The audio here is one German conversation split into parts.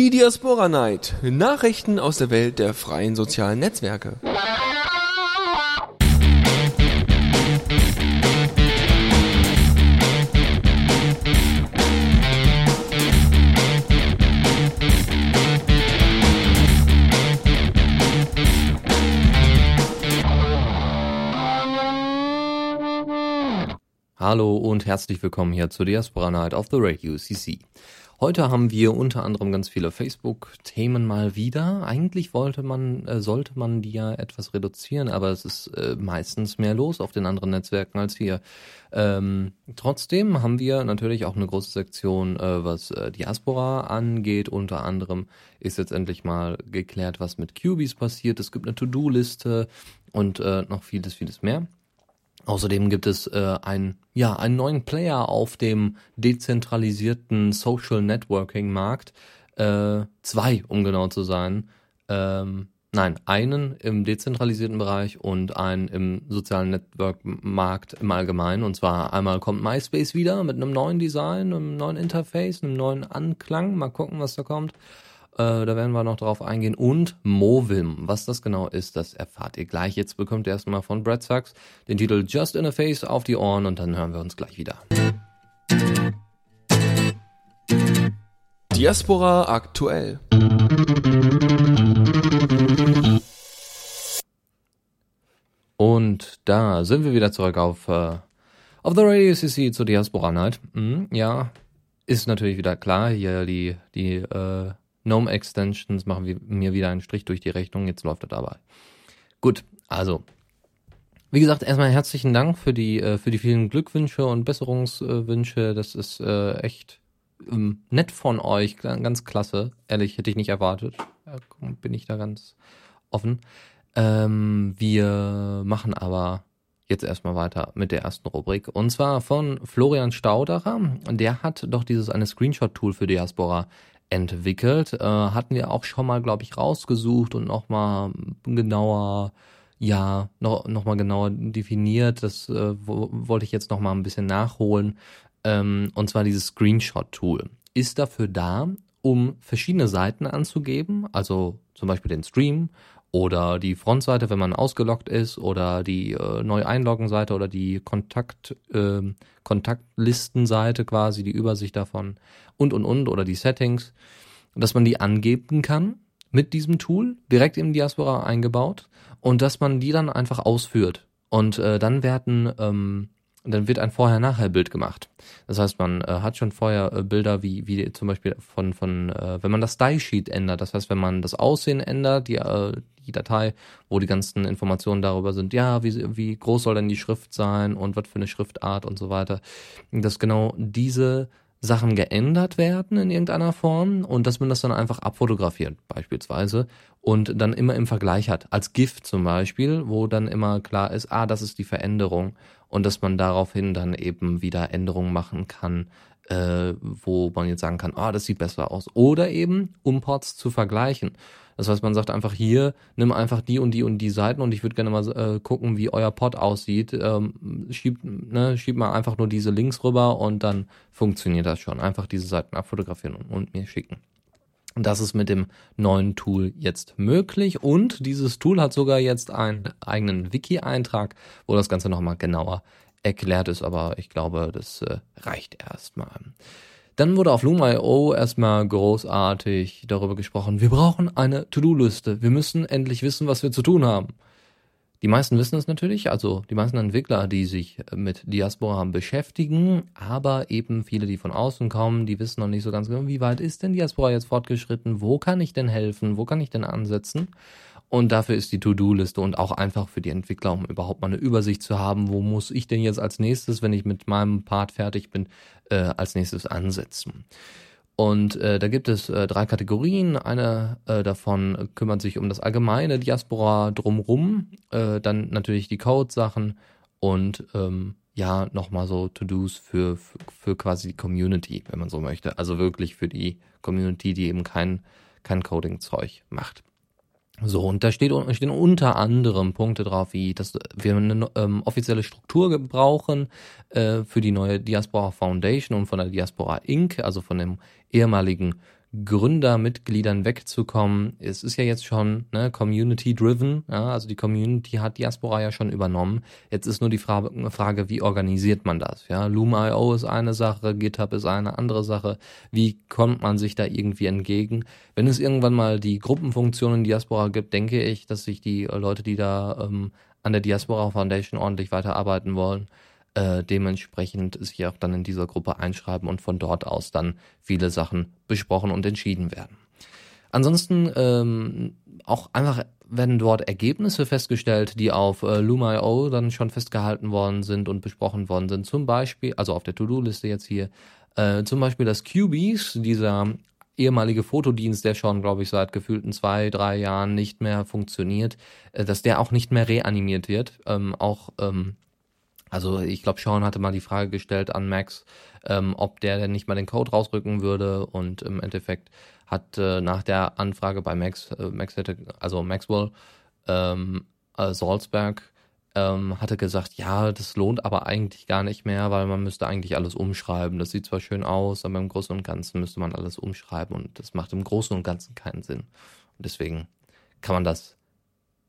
Die Diaspora Night. Nachrichten aus der Welt der freien sozialen Netzwerke. Hallo und herzlich willkommen hier zur Diaspora Night of the Radio CC. Heute haben wir unter anderem ganz viele Facebook-Themen mal wieder. Eigentlich wollte man, äh, sollte man die ja etwas reduzieren, aber es ist äh, meistens mehr los auf den anderen Netzwerken als hier. Ähm, trotzdem haben wir natürlich auch eine große Sektion, äh, was äh, Diaspora angeht. Unter anderem ist jetzt endlich mal geklärt, was mit Cubies passiert. Es gibt eine To-Do-Liste und äh, noch vieles, vieles mehr. Außerdem gibt es äh, ein, ja, einen neuen Player auf dem dezentralisierten Social Networking Markt. Äh, zwei, um genau zu sein. Ähm, nein, einen im dezentralisierten Bereich und einen im sozialen Network-Markt im Allgemeinen. Und zwar einmal kommt MySpace wieder mit einem neuen Design, einem neuen Interface, einem neuen Anklang. Mal gucken, was da kommt. Äh, da werden wir noch drauf eingehen. Und Movim. Was das genau ist, das erfahrt ihr gleich. Jetzt bekommt ihr erstmal von Brad Sachs den Titel Just in a Face auf die Ohren und dann hören wir uns gleich wieder. Diaspora aktuell. Und da sind wir wieder zurück auf, äh, auf The Radio CC zur Diaspora Night. Mhm, ja, ist natürlich wieder klar, hier die, die äh, GNOME Extensions machen wir, mir wieder einen Strich durch die Rechnung. Jetzt läuft das aber. Gut, also. Wie gesagt, erstmal herzlichen Dank für die, äh, für die vielen Glückwünsche und Besserungswünsche. Das ist äh, echt ähm, nett von euch. Ganz klasse. Ehrlich, hätte ich nicht erwartet. bin ich da ganz offen. Ähm, wir machen aber jetzt erstmal weiter mit der ersten Rubrik. Und zwar von Florian Staudacher. Der hat doch dieses eine Screenshot-Tool für Diaspora entwickelt. Äh, hatten wir auch schon mal, glaube ich, rausgesucht und nochmal genauer, ja, noch, noch mal genauer definiert. Das äh, wollte ich jetzt nochmal ein bisschen nachholen. Ähm, und zwar dieses Screenshot-Tool ist dafür da, um verschiedene Seiten anzugeben, also zum Beispiel den Stream oder die Frontseite, wenn man ausgeloggt ist, oder die äh, neu einloggen Seite oder die Kontakt äh, Kontaktlistenseite quasi, die Übersicht davon und und und oder die Settings, dass man die angeben kann mit diesem Tool direkt im Diaspora eingebaut und dass man die dann einfach ausführt. Und äh, dann werden ähm, dann wird ein Vorher-Nachher-Bild gemacht. Das heißt, man äh, hat schon vorher äh, Bilder wie, wie zum Beispiel von, von äh, wenn man das Style-Sheet ändert, das heißt, wenn man das Aussehen ändert, die, äh, die Datei, wo die ganzen Informationen darüber sind, ja, wie, wie groß soll denn die Schrift sein und was für eine Schriftart und so weiter, dass genau diese Sachen geändert werden in irgendeiner Form und dass man das dann einfach abfotografiert beispielsweise und dann immer im Vergleich hat, als GIF zum Beispiel, wo dann immer klar ist, ah, das ist die Veränderung und dass man daraufhin dann eben wieder Änderungen machen kann, äh, wo man jetzt sagen kann, ah, das sieht besser aus. Oder eben, um Ports zu vergleichen. Das heißt, man sagt einfach hier, nimm einfach die und die und die Seiten und ich würde gerne mal äh, gucken, wie euer Pod aussieht. Ähm, schiebt, ne, schiebt mal einfach nur diese Links rüber und dann funktioniert das schon. Einfach diese Seiten abfotografieren und, und mir schicken. Das ist mit dem neuen Tool jetzt möglich und dieses Tool hat sogar jetzt einen eigenen Wiki-Eintrag, wo das Ganze nochmal genauer erklärt ist, aber ich glaube, das äh, reicht erstmal. Dann wurde auf Loom.io erstmal großartig darüber gesprochen, wir brauchen eine To-Do-Liste. Wir müssen endlich wissen, was wir zu tun haben. Die meisten wissen es natürlich, also die meisten Entwickler, die sich mit Diaspora beschäftigen, aber eben viele, die von außen kommen, die wissen noch nicht so ganz genau, wie weit ist denn Diaspora jetzt fortgeschritten, wo kann ich denn helfen, wo kann ich denn ansetzen? Und dafür ist die To-Do-Liste und auch einfach für die Entwickler, um überhaupt mal eine Übersicht zu haben, wo muss ich denn jetzt als nächstes, wenn ich mit meinem Part fertig bin, äh, als nächstes ansetzen. Und äh, da gibt es äh, drei Kategorien. Eine äh, davon kümmert sich um das allgemeine Diaspora drumrum, äh, dann natürlich die Code-Sachen und ähm, ja, nochmal so To-Dos für, für, für quasi die Community, wenn man so möchte. Also wirklich für die Community, die eben kein, kein Coding-Zeug macht. So, und da steht, stehen unter anderem Punkte drauf, wie dass wir eine ähm, offizielle Struktur brauchen äh, für die neue Diaspora Foundation und von der Diaspora Inc., also von dem ehemaligen Gründermitgliedern wegzukommen. Es ist ja jetzt schon ne, Community-driven, ja, also die Community hat Diaspora ja schon übernommen. Jetzt ist nur die Frage, Frage wie organisiert man das? Ja, Loom.io ist eine Sache, GitHub ist eine andere Sache. Wie kommt man sich da irgendwie entgegen? Wenn es irgendwann mal die Gruppenfunktion in Diaspora gibt, denke ich, dass sich die Leute, die da ähm, an der Diaspora Foundation ordentlich weiterarbeiten wollen, äh, dementsprechend sich auch dann in dieser Gruppe einschreiben und von dort aus dann viele Sachen besprochen und entschieden werden. Ansonsten ähm, auch einfach werden dort Ergebnisse festgestellt, die auf äh, Loom.io dann schon festgehalten worden sind und besprochen worden sind. Zum Beispiel, also auf der To-Do-Liste jetzt hier, äh, zum Beispiel das QBs, dieser ehemalige Fotodienst, der schon, glaube ich, seit gefühlten zwei, drei Jahren nicht mehr funktioniert, äh, dass der auch nicht mehr reanimiert wird. Ähm, auch ähm, also ich glaube, Sean hatte mal die Frage gestellt an Max, ähm, ob der denn nicht mal den Code rausrücken würde und im Endeffekt hat äh, nach der Anfrage bei Max, äh, Max hätte, also Maxwell, ähm, äh, Salzberg, ähm, hatte gesagt, ja, das lohnt aber eigentlich gar nicht mehr, weil man müsste eigentlich alles umschreiben. Das sieht zwar schön aus, aber im Großen und Ganzen müsste man alles umschreiben und das macht im Großen und Ganzen keinen Sinn. Und deswegen kann man das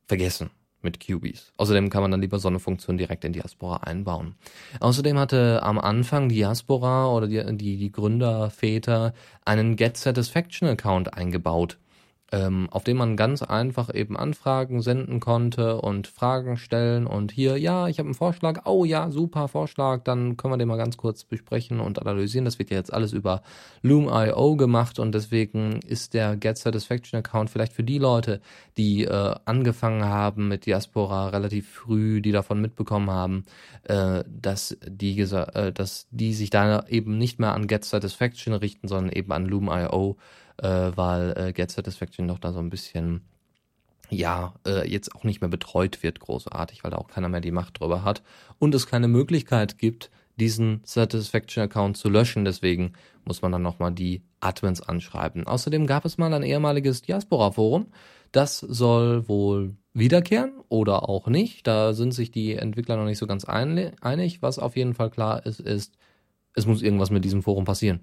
vergessen mit QBs. Außerdem kann man dann lieber so eine Funktion direkt in Diaspora einbauen. Außerdem hatte am Anfang Diaspora oder die, die, die Gründerväter einen Get Satisfaction Account eingebaut ähm, auf dem man ganz einfach eben Anfragen senden konnte und Fragen stellen und hier, ja, ich habe einen Vorschlag, oh ja, super Vorschlag, dann können wir den mal ganz kurz besprechen und analysieren. Das wird ja jetzt alles über Loom.io gemacht und deswegen ist der Get Satisfaction Account vielleicht für die Leute, die äh, angefangen haben mit Diaspora relativ früh, die davon mitbekommen haben, äh, dass die äh, dass die sich da eben nicht mehr an Get Satisfaction richten, sondern eben an Loom.io äh, weil äh, Get Satisfaction doch da so ein bisschen ja, äh, jetzt auch nicht mehr betreut wird, großartig, weil da auch keiner mehr die Macht drüber hat und es keine Möglichkeit gibt, diesen Satisfaction-Account zu löschen. Deswegen muss man dann nochmal die Admins anschreiben. Außerdem gab es mal ein ehemaliges Diaspora-Forum. Das soll wohl wiederkehren oder auch nicht. Da sind sich die Entwickler noch nicht so ganz einig. Was auf jeden Fall klar ist, ist, es muss irgendwas mit diesem Forum passieren.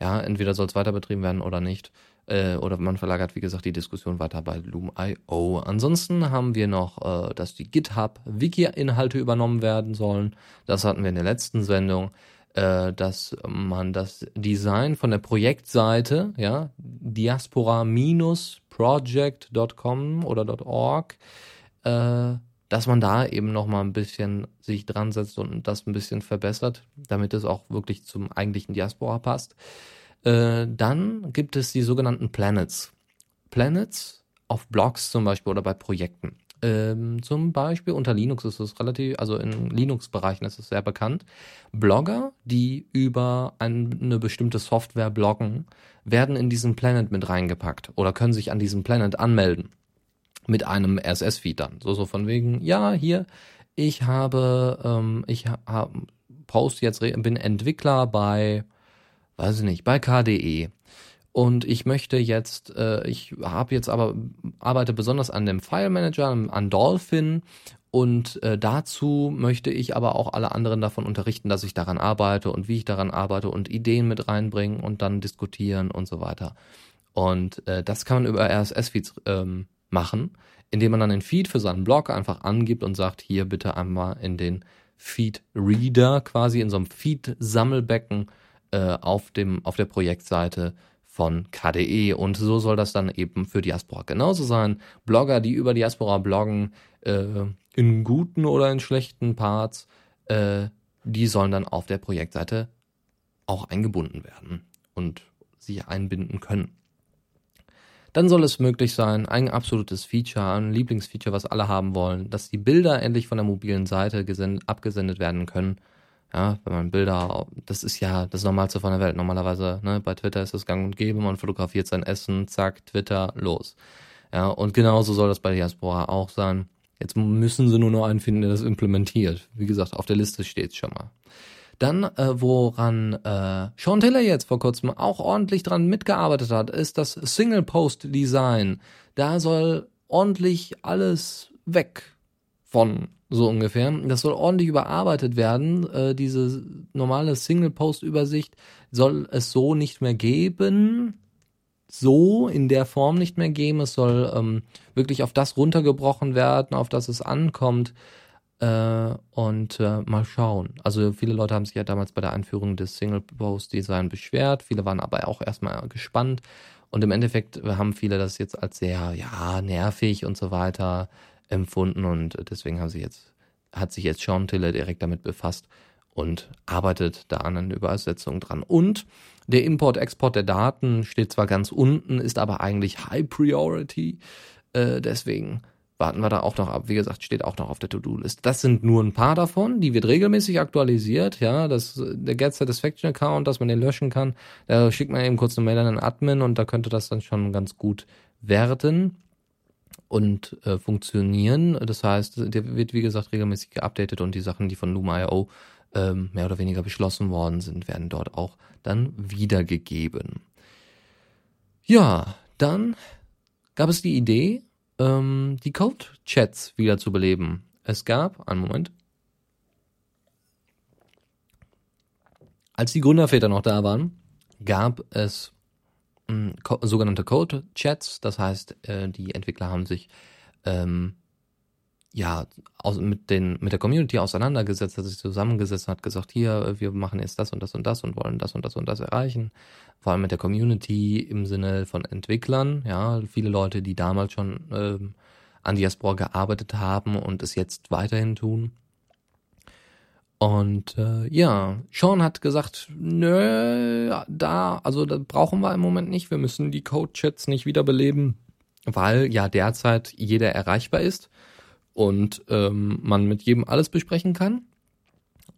Ja, entweder soll es weiter betrieben werden oder nicht. Äh, oder man verlagert, wie gesagt, die Diskussion weiter bei Loom.io. Ansonsten haben wir noch, äh, dass die GitHub-Wiki-Inhalte übernommen werden sollen. Das hatten wir in der letzten Sendung. Äh, dass man das Design von der Projektseite, ja, diaspora-project.com oder .org, äh, dass man da eben noch mal ein bisschen sich dran setzt und das ein bisschen verbessert, damit es auch wirklich zum eigentlichen Diaspora passt. Äh, dann gibt es die sogenannten Planets. Planets auf Blogs zum Beispiel oder bei Projekten. Ähm, zum Beispiel unter Linux ist es relativ, also in Linux-Bereichen ist es sehr bekannt. Blogger, die über eine bestimmte Software bloggen, werden in diesen Planet mit reingepackt oder können sich an diesem Planet anmelden mit einem RSS-Feed dann. So, so von wegen, ja, hier, ich habe, ähm, ich ha, post jetzt, bin Entwickler bei, weiß ich nicht, bei KDE. Und ich möchte jetzt, äh, ich habe jetzt aber, arbeite besonders an dem File Manager, an Dolphin und äh, dazu möchte ich aber auch alle anderen davon unterrichten, dass ich daran arbeite und wie ich daran arbeite und Ideen mit reinbringen und dann diskutieren und so weiter. Und äh, das kann man über RSS-Feeds ähm, machen, indem man dann den Feed für seinen Blog einfach angibt und sagt, hier bitte einmal in den Feed Reader quasi in so einem Feed Sammelbecken äh, auf auf der Projektseite von KDE und so soll das dann eben für Diaspora genauso sein. Blogger, die über Diaspora bloggen, äh, in guten oder in schlechten Parts, äh, die sollen dann auf der Projektseite auch eingebunden werden und sich einbinden können dann soll es möglich sein, ein absolutes Feature, ein Lieblingsfeature, was alle haben wollen, dass die Bilder endlich von der mobilen Seite abgesendet werden können. Ja, wenn man Bilder, das ist ja das Normalste von der Welt. Normalerweise, ne, bei Twitter ist es gang und gäbe, man fotografiert sein Essen, zack, Twitter, los. Ja, und genauso soll das bei Diaspora auch sein. Jetzt müssen sie nur noch einen finden, der das implementiert. Wie gesagt, auf der Liste steht schon mal. Dann, äh, woran äh, Sean Taylor jetzt vor kurzem auch ordentlich dran mitgearbeitet hat, ist das Single-Post-Design. Da soll ordentlich alles weg von so ungefähr. Das soll ordentlich überarbeitet werden. Äh, diese normale Single-Post-Übersicht soll es so nicht mehr geben. so in der Form nicht mehr geben. Es soll ähm, wirklich auf das runtergebrochen werden, auf das es ankommt. Äh, und äh, mal schauen. Also viele Leute haben sich ja damals bei der Einführung des Single-Post-Design beschwert. Viele waren aber auch erstmal gespannt. Und im Endeffekt haben viele das jetzt als sehr, ja, nervig und so weiter empfunden. Und deswegen haben sie jetzt, hat sich jetzt Sean Tiller direkt damit befasst und arbeitet da an einer Übersetzung dran. Und der Import-Export der Daten steht zwar ganz unten, ist aber eigentlich High Priority. Äh, deswegen warten wir da auch noch ab. Wie gesagt, steht auch noch auf der To-Do-List. Das sind nur ein paar davon. Die wird regelmäßig aktualisiert. Ja, das, der Get Satisfaction Account, dass man den löschen kann. Da schickt man eben kurz eine Mail an den Admin und da könnte das dann schon ganz gut werden und äh, funktionieren. Das heißt, der wird wie gesagt regelmäßig geupdatet und die Sachen, die von Loom.io ähm, mehr oder weniger beschlossen worden sind, werden dort auch dann wiedergegeben. Ja, dann gab es die Idee, ähm, die Code-Chats wieder zu beleben. Es gab, einen Moment, als die Gründerväter noch da waren, gab es äh, sogenannte Code-Chats. Das heißt, äh, die Entwickler haben sich ähm, ja, aus, mit, den, mit der Community auseinandergesetzt, hat sich zusammengesetzt und hat gesagt, hier, wir machen jetzt das und das und das und wollen das und das und das erreichen. Vor allem mit der Community im Sinne von Entwicklern, ja, viele Leute, die damals schon ähm, an Diaspora gearbeitet haben und es jetzt weiterhin tun. Und äh, ja, Sean hat gesagt, nö, da, also da brauchen wir im Moment nicht, wir müssen die Code-Chats nicht wiederbeleben, weil ja derzeit jeder erreichbar ist und ähm, man mit jedem alles besprechen kann,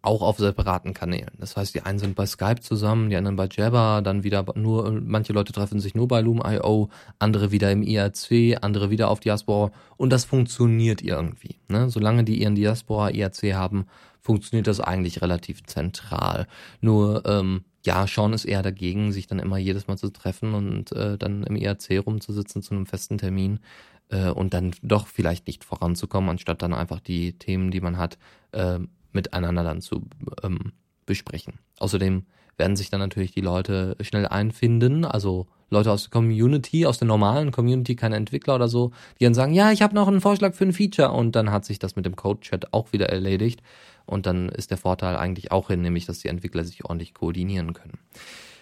auch auf separaten Kanälen. Das heißt, die einen sind bei Skype zusammen, die anderen bei Jabber, dann wieder nur, manche Leute treffen sich nur bei Loom.io, andere wieder im IRC, andere wieder auf Diaspora und das funktioniert irgendwie. Ne? Solange die ihren Diaspora IRC haben, funktioniert das eigentlich relativ zentral. Nur, ähm, ja, Sean ist eher dagegen, sich dann immer jedes Mal zu treffen und äh, dann im IRC rumzusitzen zu einem festen Termin äh, und dann doch vielleicht nicht voranzukommen, anstatt dann einfach die Themen, die man hat, äh, miteinander dann zu ähm, besprechen. Außerdem werden sich dann natürlich die Leute schnell einfinden, also Leute aus der Community, aus der normalen Community, keine Entwickler oder so, die dann sagen, ja, ich habe noch einen Vorschlag für ein Feature und dann hat sich das mit dem Code-Chat auch wieder erledigt und dann ist der Vorteil eigentlich auch hin, nämlich dass die Entwickler sich ordentlich koordinieren können.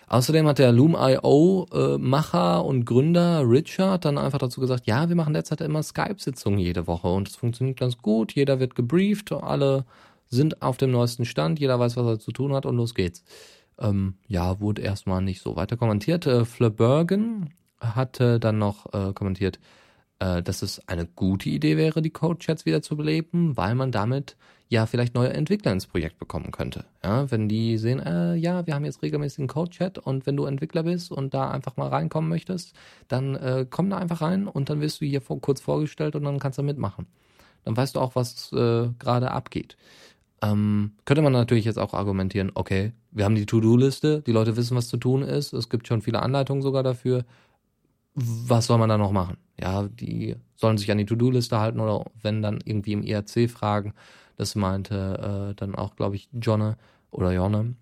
Außerdem hat der Loom.io äh, und Gründer Richard dann einfach dazu gesagt, ja, wir machen derzeit immer Skype-Sitzungen jede Woche und es funktioniert ganz gut, jeder wird gebrieft, alle sind auf dem neuesten Stand, jeder weiß, was er zu tun hat und los geht's. Ähm, ja, wurde erstmal nicht so weiter kommentiert. Äh, Flebergen hatte dann noch äh, kommentiert, äh, dass es eine gute Idee wäre, die Code-Chats wieder zu beleben, weil man damit ja vielleicht neue Entwickler ins Projekt bekommen könnte. Ja, wenn die sehen, äh, ja, wir haben jetzt regelmäßig einen Code-Chat und wenn du Entwickler bist und da einfach mal reinkommen möchtest, dann äh, komm da einfach rein und dann wirst du hier vor, kurz vorgestellt und dann kannst du mitmachen. Dann weißt du auch, was äh, gerade abgeht. Ähm, könnte man natürlich jetzt auch argumentieren, okay, wir haben die To-Do-Liste, die Leute wissen, was zu tun ist, es gibt schon viele Anleitungen sogar dafür. Was soll man da noch machen? Ja, die sollen sich an die To-Do-Liste halten oder wenn dann irgendwie im IRC fragen, das meinte äh, dann auch, glaube ich, Jonne oder Jonne.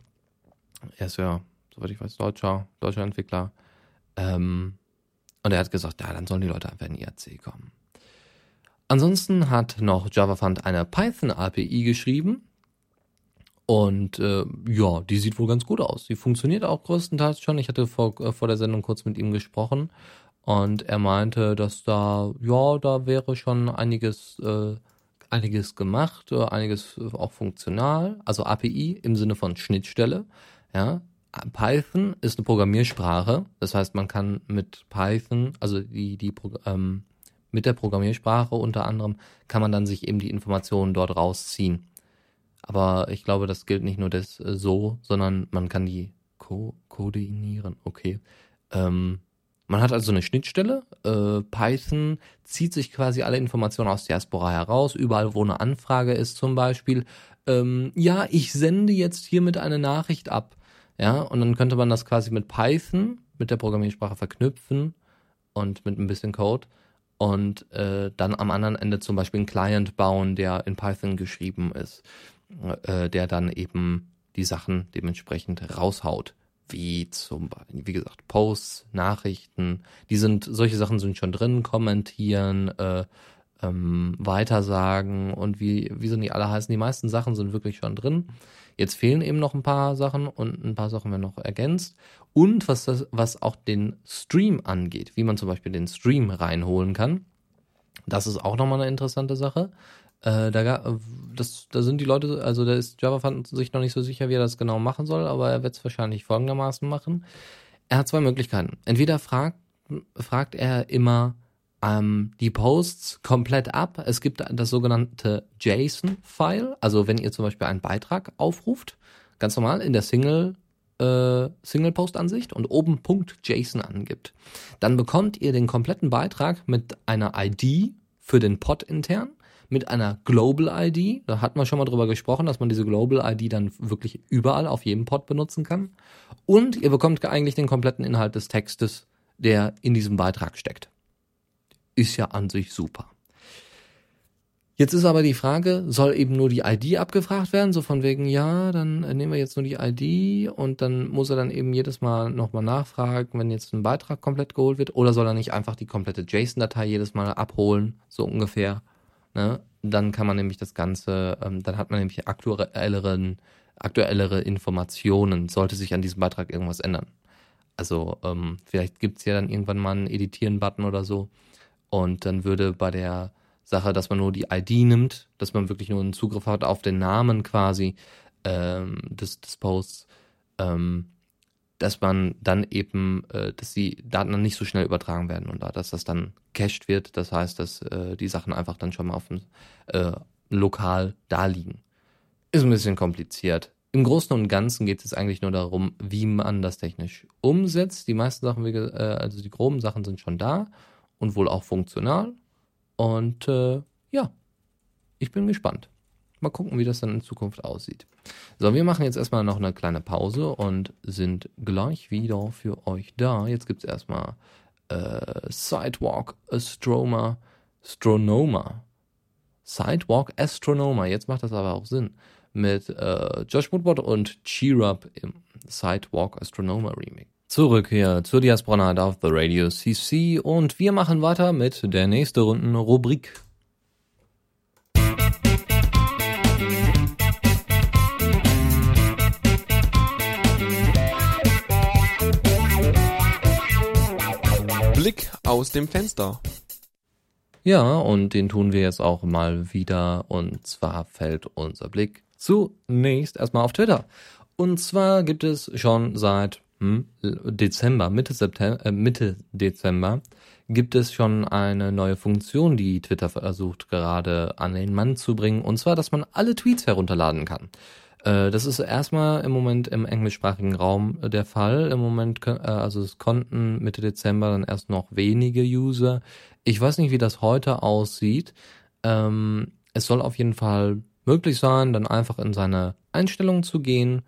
Er ist ja, soweit ich weiß, deutscher, deutscher Entwickler. Ähm, und er hat gesagt, ja, dann sollen die Leute einfach in IRC kommen. Ansonsten hat noch JavaFund eine Python-API geschrieben. Und äh, ja, die sieht wohl ganz gut aus. Die funktioniert auch größtenteils schon. Ich hatte vor, äh, vor der Sendung kurz mit ihm gesprochen und er meinte, dass da, ja, da wäre schon einiges äh, einiges gemacht, äh, einiges auch funktional, also API im Sinne von Schnittstelle. Ja, Python ist eine Programmiersprache, das heißt, man kann mit Python, also die die ähm, mit der Programmiersprache unter anderem kann man dann sich eben die Informationen dort rausziehen. Aber ich glaube, das gilt nicht nur das äh, so, sondern man kann die ko koordinieren. Okay. Ähm, man hat also eine Schnittstelle. Äh, Python zieht sich quasi alle Informationen aus Diaspora heraus. Überall, wo eine Anfrage ist, zum Beispiel. Ähm, ja, ich sende jetzt hiermit eine Nachricht ab. Ja, und dann könnte man das quasi mit Python, mit der Programmiersprache verknüpfen und mit ein bisschen Code und äh, dann am anderen Ende zum Beispiel einen Client bauen, der in Python geschrieben ist, äh, der dann eben die Sachen dementsprechend raushaut wie zum Beispiel, wie gesagt, Posts, Nachrichten, die sind, solche Sachen sind schon drin, kommentieren, äh, ähm, weitersagen und wie, wie sind die alle heißen. Die meisten Sachen sind wirklich schon drin. Jetzt fehlen eben noch ein paar Sachen und ein paar Sachen werden noch ergänzt. Und was das, was auch den Stream angeht, wie man zum Beispiel den Stream reinholen kann, das ist auch nochmal eine interessante Sache. Äh, da, das, da sind die Leute, also da ist Java fand sich noch nicht so sicher, wie er das genau machen soll, aber er wird es wahrscheinlich folgendermaßen machen. Er hat zwei Möglichkeiten. Entweder fragt, fragt er immer ähm, die Posts komplett ab. Es gibt das sogenannte JSON-File. Also wenn ihr zum Beispiel einen Beitrag aufruft, ganz normal in der Single äh, Single-Post-Ansicht und oben Punkt JSON angibt, dann bekommt ihr den kompletten Beitrag mit einer ID für den Pod intern, mit einer Global ID. Da hat man schon mal drüber gesprochen, dass man diese Global ID dann wirklich überall auf jedem Pod benutzen kann. Und ihr bekommt eigentlich den kompletten Inhalt des Textes, der in diesem Beitrag steckt ist ja an sich super. Jetzt ist aber die Frage, soll eben nur die ID abgefragt werden, so von wegen, ja, dann nehmen wir jetzt nur die ID und dann muss er dann eben jedes Mal nochmal nachfragen, wenn jetzt ein Beitrag komplett geholt wird, oder soll er nicht einfach die komplette JSON-Datei jedes Mal abholen, so ungefähr. Ne? Dann kann man nämlich das Ganze, ähm, dann hat man nämlich aktuelleren, aktuellere Informationen, sollte sich an diesem Beitrag irgendwas ändern. Also ähm, vielleicht gibt's ja dann irgendwann mal einen Editieren-Button oder so und dann würde bei der Sache, dass man nur die ID nimmt, dass man wirklich nur einen Zugriff hat auf den Namen quasi ähm, des, des Posts, ähm, dass man dann eben, äh, dass die Daten dann nicht so schnell übertragen werden und da, dass das dann cached wird. Das heißt, dass äh, die Sachen einfach dann schon mal auf dem äh, lokal da liegen. Ist ein bisschen kompliziert. Im Großen und Ganzen geht es eigentlich nur darum, wie man das technisch umsetzt. Die meisten Sachen, äh, also die groben Sachen sind schon da und wohl auch funktional. Und äh, ja, ich bin gespannt. Mal gucken, wie das dann in Zukunft aussieht. So, wir machen jetzt erstmal noch eine kleine Pause und sind gleich wieder für euch da. Jetzt gibt es erstmal äh, Sidewalk Astroma, Astronoma. Sidewalk Astronoma, jetzt macht das aber auch Sinn. Mit äh, Josh Woodward und Cheer Up im Sidewalk Astronoma Remake zurück hier zur Diaspora auf The Radio CC und wir machen weiter mit der nächsten Runden Rubrik. Blick aus dem Fenster. Ja, und den tun wir jetzt auch mal wieder. Und zwar fällt unser Blick zunächst erstmal auf Twitter. Und zwar gibt es schon seit hm, Dezember, Mitte September, äh, Mitte Dezember gibt es schon eine neue Funktion, die Twitter versucht gerade an den Mann zu bringen, und zwar, dass man alle Tweets herunterladen kann. Äh, das ist erstmal im Moment im englischsprachigen Raum der Fall. Im Moment, äh, also es konnten Mitte Dezember dann erst noch wenige User. Ich weiß nicht, wie das heute aussieht. Ähm, es soll auf jeden Fall möglich sein, dann einfach in seine Einstellungen zu gehen,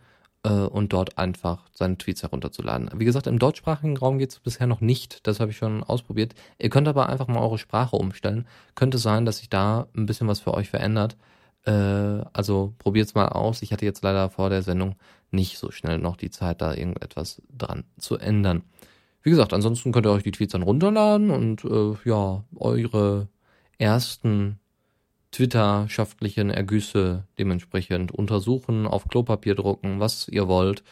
äh, und dort einfach seine Tweets herunterzuladen. Wie gesagt, im deutschsprachigen Raum geht es bisher noch nicht. Das habe ich schon ausprobiert. Ihr könnt aber einfach mal eure Sprache umstellen. Könnte sein, dass sich da ein bisschen was für euch verändert. Äh, also probiert's mal aus. Ich hatte jetzt leider vor der Sendung nicht so schnell noch die Zeit, da irgendetwas dran zu ändern. Wie gesagt, ansonsten könnt ihr euch die Tweets dann runterladen und äh, ja, eure ersten twitterschaftlichen Ergüsse dementsprechend untersuchen, auf Klopapier drucken, was ihr wollt,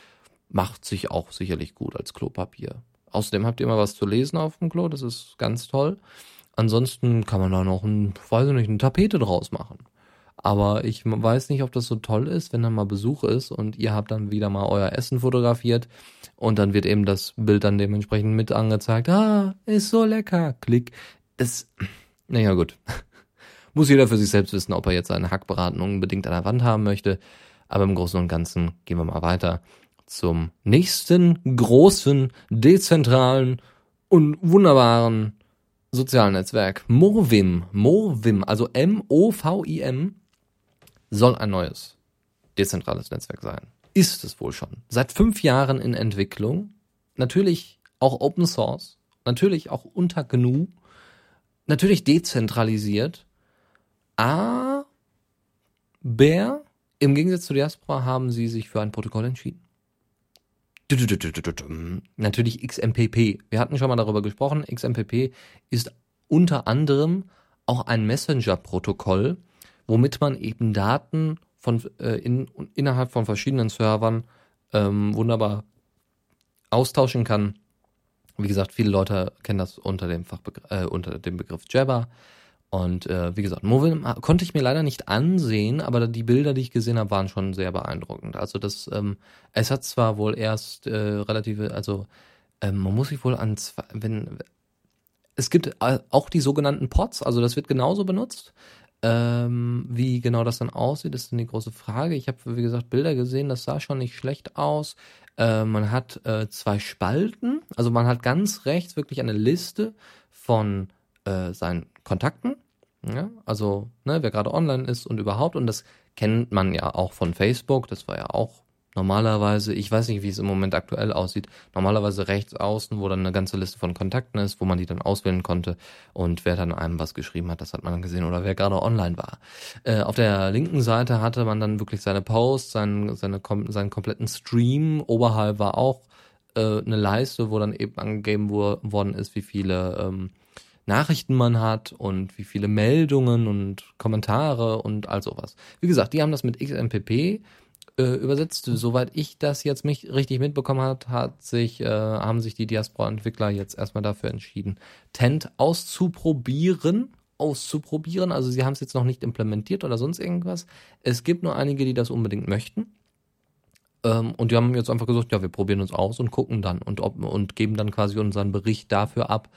macht sich auch sicherlich gut als Klopapier. Außerdem habt ihr immer was zu lesen auf dem Klo, das ist ganz toll. Ansonsten kann man da noch ein, weiß ich nicht, eine Tapete draus machen. Aber ich weiß nicht, ob das so toll ist, wenn da mal Besuch ist und ihr habt dann wieder mal euer Essen fotografiert und dann wird eben das Bild dann dementsprechend mit angezeigt. Ah, ist so lecker. Klick. Das, naja, gut. Muss jeder für sich selbst wissen, ob er jetzt seine Hackbraten unbedingt an der Wand haben möchte. Aber im Großen und Ganzen gehen wir mal weiter zum nächsten großen, dezentralen und wunderbaren sozialen Netzwerk. Movim, Movim, also M-O-V-I-M, soll ein neues dezentrales Netzwerk sein. Ist es wohl schon. Seit fünf Jahren in Entwicklung. Natürlich auch Open Source. Natürlich auch unter GNU. Natürlich dezentralisiert. Aber im Gegensatz zu Diaspora haben sie sich für ein Protokoll entschieden. Natürlich XMPP. Wir hatten schon mal darüber gesprochen. XMPP ist unter anderem auch ein Messenger-Protokoll, womit man eben Daten von, äh, in, innerhalb von verschiedenen Servern ähm, wunderbar austauschen kann. Wie gesagt, viele Leute kennen das unter dem, Fachbegr äh, unter dem Begriff Jabber. Und äh, wie gesagt, Movim konnte ich mir leider nicht ansehen, aber die Bilder, die ich gesehen habe, waren schon sehr beeindruckend. Also das, ähm, es hat zwar wohl erst äh, relative, also ähm, man muss sich wohl an zwei, wenn es gibt auch die sogenannten Pods, also das wird genauso benutzt. Ähm, wie genau das dann aussieht, ist dann die große Frage. Ich habe, wie gesagt, Bilder gesehen, das sah schon nicht schlecht aus. Äh, man hat äh, zwei Spalten, also man hat ganz rechts wirklich eine Liste von äh, seinen Kontakten. Ja? Also, ne, wer gerade online ist und überhaupt, und das kennt man ja auch von Facebook, das war ja auch normalerweise, ich weiß nicht, wie es im Moment aktuell aussieht, normalerweise rechts außen, wo dann eine ganze Liste von Kontakten ist, wo man die dann auswählen konnte und wer dann einem was geschrieben hat, das hat man dann gesehen oder wer gerade online war. Äh, auf der linken Seite hatte man dann wirklich seine Posts, seinen, seine, seinen kompletten Stream. Oberhalb war auch äh, eine Leiste, wo dann eben angegeben wo, worden ist, wie viele ähm, Nachrichten man hat und wie viele Meldungen und Kommentare und all sowas. Wie gesagt, die haben das mit XMPP äh, übersetzt. Soweit ich das jetzt mich richtig mitbekommen hat, hat sich, äh, haben sich die Diaspora-Entwickler jetzt erstmal dafür entschieden, Tent auszuprobieren. Auszuprobieren. Also sie haben es jetzt noch nicht implementiert oder sonst irgendwas. Es gibt nur einige, die das unbedingt möchten. Ähm, und die haben jetzt einfach gesagt, ja, wir probieren uns aus und gucken dann und, ob, und geben dann quasi unseren Bericht dafür ab,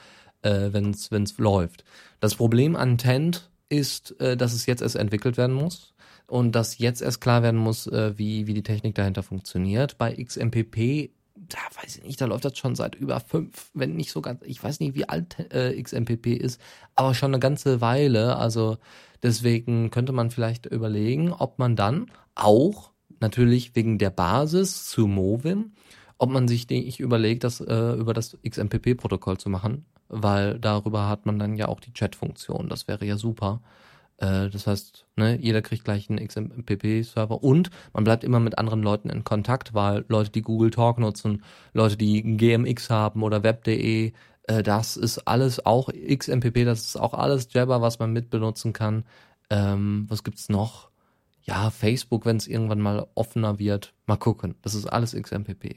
äh, wenn es läuft. Das Problem an Tent ist, äh, dass es jetzt erst entwickelt werden muss und dass jetzt erst klar werden muss, äh, wie, wie die Technik dahinter funktioniert. Bei XMPP, da weiß ich nicht, da läuft das schon seit über fünf, wenn nicht sogar, ich weiß nicht, wie alt äh, XMPP ist, aber schon eine ganze Weile. Also deswegen könnte man vielleicht überlegen, ob man dann auch natürlich wegen der Basis zu Movim, ob man sich ich überlegt, das äh, über das XMPP-Protokoll zu machen, weil darüber hat man dann ja auch die Chat-Funktion. Das wäre ja super. Äh, das heißt, ne, jeder kriegt gleich einen XMPP-Server und man bleibt immer mit anderen Leuten in Kontakt, weil Leute, die Google Talk nutzen, Leute, die GMX haben oder Web.de, äh, das ist alles auch XMPP, das ist auch alles Jabber, was man mitbenutzen kann. Ähm, was gibt's noch? Ja, Facebook, wenn es irgendwann mal offener wird. Mal gucken. Das ist alles XMPP.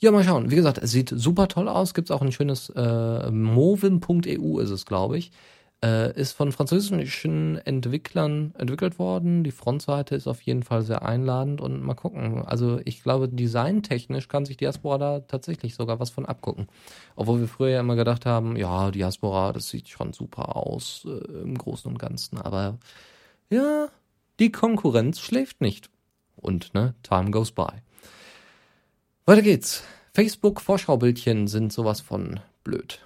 Ja, mal schauen. Wie gesagt, es sieht super toll aus. Gibt's auch ein schönes äh, movin.eu ist es, glaube ich. Äh, ist von französischen Entwicklern entwickelt worden. Die Frontseite ist auf jeden Fall sehr einladend und mal gucken. Also ich glaube, designtechnisch kann sich Diaspora da tatsächlich sogar was von abgucken. Obwohl wir früher ja immer gedacht haben, ja, Diaspora, das sieht schon super aus äh, im Großen und Ganzen. Aber ja, die Konkurrenz schläft nicht. Und ne, time goes by. Weiter geht's. Facebook-Vorschaubildchen sind sowas von blöd.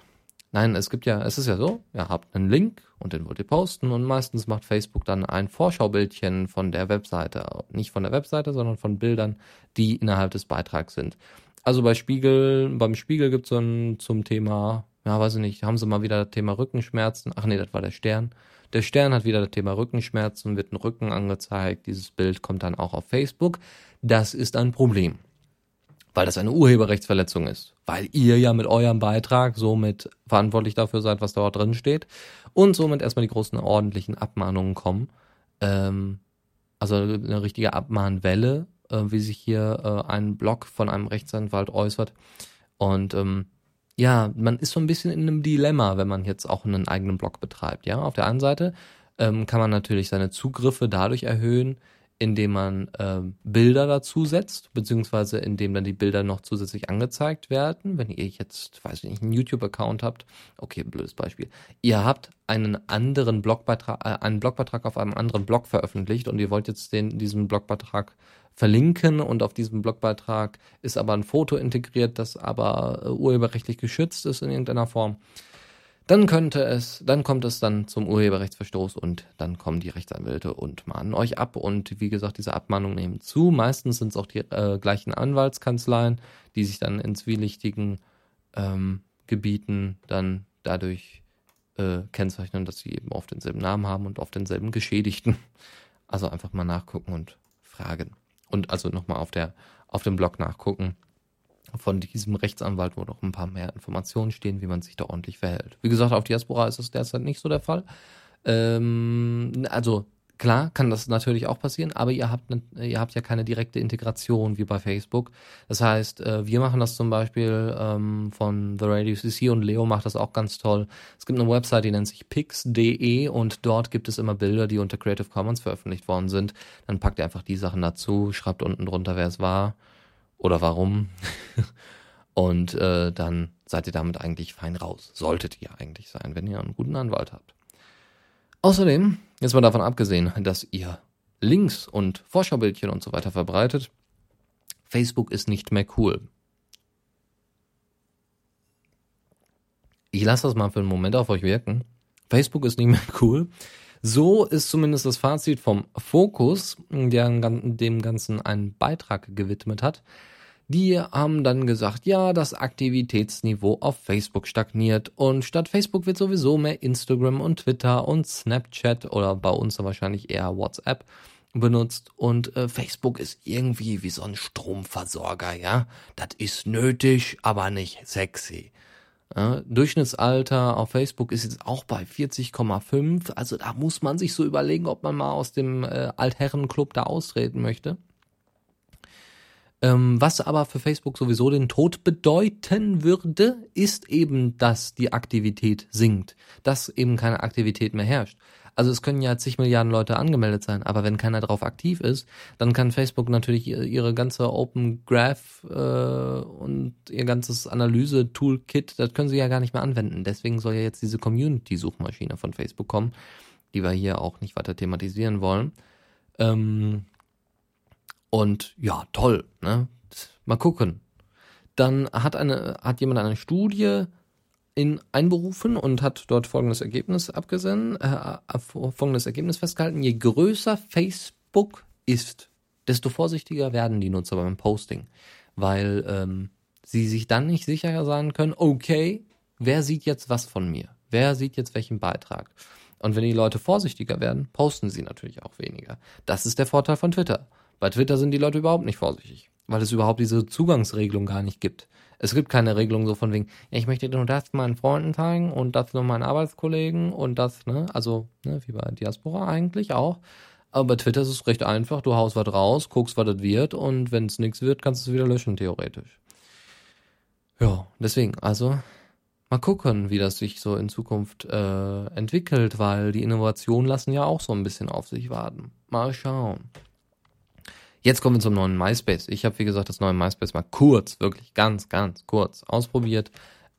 Nein, es gibt ja, es ist ja so, ihr habt einen Link und den wollt ihr posten und meistens macht Facebook dann ein Vorschaubildchen von der Webseite. Nicht von der Webseite, sondern von Bildern, die innerhalb des Beitrags sind. Also bei Spiegel, beim Spiegel gibt es so ein zum Thema, ja, weiß ich nicht, haben sie mal wieder das Thema Rückenschmerzen. Ach nee, das war der Stern. Der Stern hat wieder das Thema Rückenschmerzen, wird ein Rücken angezeigt. Dieses Bild kommt dann auch auf Facebook. Das ist ein Problem weil das eine Urheberrechtsverletzung ist, weil ihr ja mit eurem Beitrag somit verantwortlich dafür seid, was dort drin steht und somit erstmal die großen ordentlichen Abmahnungen kommen. Ähm, also eine richtige Abmahnwelle, äh, wie sich hier äh, ein Blog von einem Rechtsanwalt äußert. Und ähm, ja, man ist so ein bisschen in einem Dilemma, wenn man jetzt auch einen eigenen Blog betreibt. Ja, auf der einen Seite ähm, kann man natürlich seine Zugriffe dadurch erhöhen, indem man äh, Bilder dazu setzt, beziehungsweise indem dann die Bilder noch zusätzlich angezeigt werden. Wenn ihr jetzt, weiß ich nicht, einen YouTube-Account habt, okay, blödes Beispiel. Ihr habt einen anderen Blogbeitrag, äh, einen Blogbeitrag auf einem anderen Blog veröffentlicht und ihr wollt jetzt den, diesen Blogbeitrag verlinken und auf diesem Blogbeitrag ist aber ein Foto integriert, das aber äh, urheberrechtlich geschützt ist in irgendeiner Form dann könnte es, dann kommt es dann zum Urheberrechtsverstoß und dann kommen die Rechtsanwälte und mahnen euch ab. Und wie gesagt, diese Abmahnungen nehmen zu. Meistens sind es auch die äh, gleichen Anwaltskanzleien, die sich dann in zwielichtigen ähm, Gebieten dann dadurch äh, kennzeichnen, dass sie eben oft denselben Namen haben und oft denselben Geschädigten. Also einfach mal nachgucken und fragen. Und also nochmal auf der, auf dem Blog nachgucken. Von diesem Rechtsanwalt, wo noch ein paar mehr Informationen stehen, wie man sich da ordentlich verhält. Wie gesagt, auf Diaspora ist das derzeit nicht so der Fall. Ähm, also Klar kann das natürlich auch passieren, aber ihr habt, ne, ihr habt ja keine direkte Integration wie bei Facebook. Das heißt, äh, wir machen das zum Beispiel ähm, von The Radio CC und Leo macht das auch ganz toll. Es gibt eine Website, die nennt sich pix.de und dort gibt es immer Bilder, die unter Creative Commons veröffentlicht worden sind. Dann packt ihr einfach die Sachen dazu, schreibt unten drunter, wer es war oder warum. und äh, dann seid ihr damit eigentlich fein raus. Solltet ihr eigentlich sein, wenn ihr einen guten Anwalt habt. Außerdem, jetzt mal davon abgesehen, dass ihr Links und Vorschaubildchen und so weiter verbreitet, Facebook ist nicht mehr cool. Ich lasse das mal für einen Moment auf euch wirken. Facebook ist nicht mehr cool. So ist zumindest das Fazit vom Fokus, der dem Ganzen einen Beitrag gewidmet hat. Die haben dann gesagt, ja, das Aktivitätsniveau auf Facebook stagniert und statt Facebook wird sowieso mehr Instagram und Twitter und Snapchat oder bei uns wahrscheinlich eher WhatsApp benutzt und äh, Facebook ist irgendwie wie so ein Stromversorger, ja. Das ist nötig, aber nicht sexy. Ja, Durchschnittsalter auf Facebook ist jetzt auch bei 40,5. Also da muss man sich so überlegen, ob man mal aus dem äh, Altherrenclub da austreten möchte. Ähm, was aber für Facebook sowieso den Tod bedeuten würde, ist eben, dass die Aktivität sinkt, dass eben keine Aktivität mehr herrscht. Also es können ja zig Milliarden Leute angemeldet sein, aber wenn keiner drauf aktiv ist, dann kann Facebook natürlich ihre ganze Open Graph äh, und ihr ganzes Analyse-Toolkit, das können sie ja gar nicht mehr anwenden. Deswegen soll ja jetzt diese Community-Suchmaschine von Facebook kommen, die wir hier auch nicht weiter thematisieren wollen. Ähm, und ja, toll, ne? Mal gucken. Dann hat eine, hat jemand eine Studie in einberufen und hat dort folgendes Ergebnis abgesendet, äh, äh, folgendes Ergebnis festgehalten. Je größer Facebook ist, desto vorsichtiger werden die Nutzer beim Posting, weil ähm, sie sich dann nicht sicher sein können, okay, wer sieht jetzt was von mir? Wer sieht jetzt welchen Beitrag? Und wenn die Leute vorsichtiger werden, posten sie natürlich auch weniger. Das ist der Vorteil von Twitter. Bei Twitter sind die Leute überhaupt nicht vorsichtig, weil es überhaupt diese Zugangsregelung gar nicht gibt. Es gibt keine Regelung so von wegen, ja, ich möchte nur das meinen Freunden zeigen und das nur meinen Arbeitskollegen und das, ne, also, ne, wie bei Diaspora eigentlich auch. Aber bei Twitter ist es recht einfach, du haust was raus, guckst, was das wird und wenn es nichts wird, kannst du es wieder löschen, theoretisch. Ja, deswegen, also, mal gucken, wie das sich so in Zukunft äh, entwickelt, weil die Innovationen lassen ja auch so ein bisschen auf sich warten. Mal schauen. Jetzt kommen wir zum neuen MySpace. Ich habe, wie gesagt, das neue MySpace mal kurz, wirklich ganz, ganz kurz ausprobiert.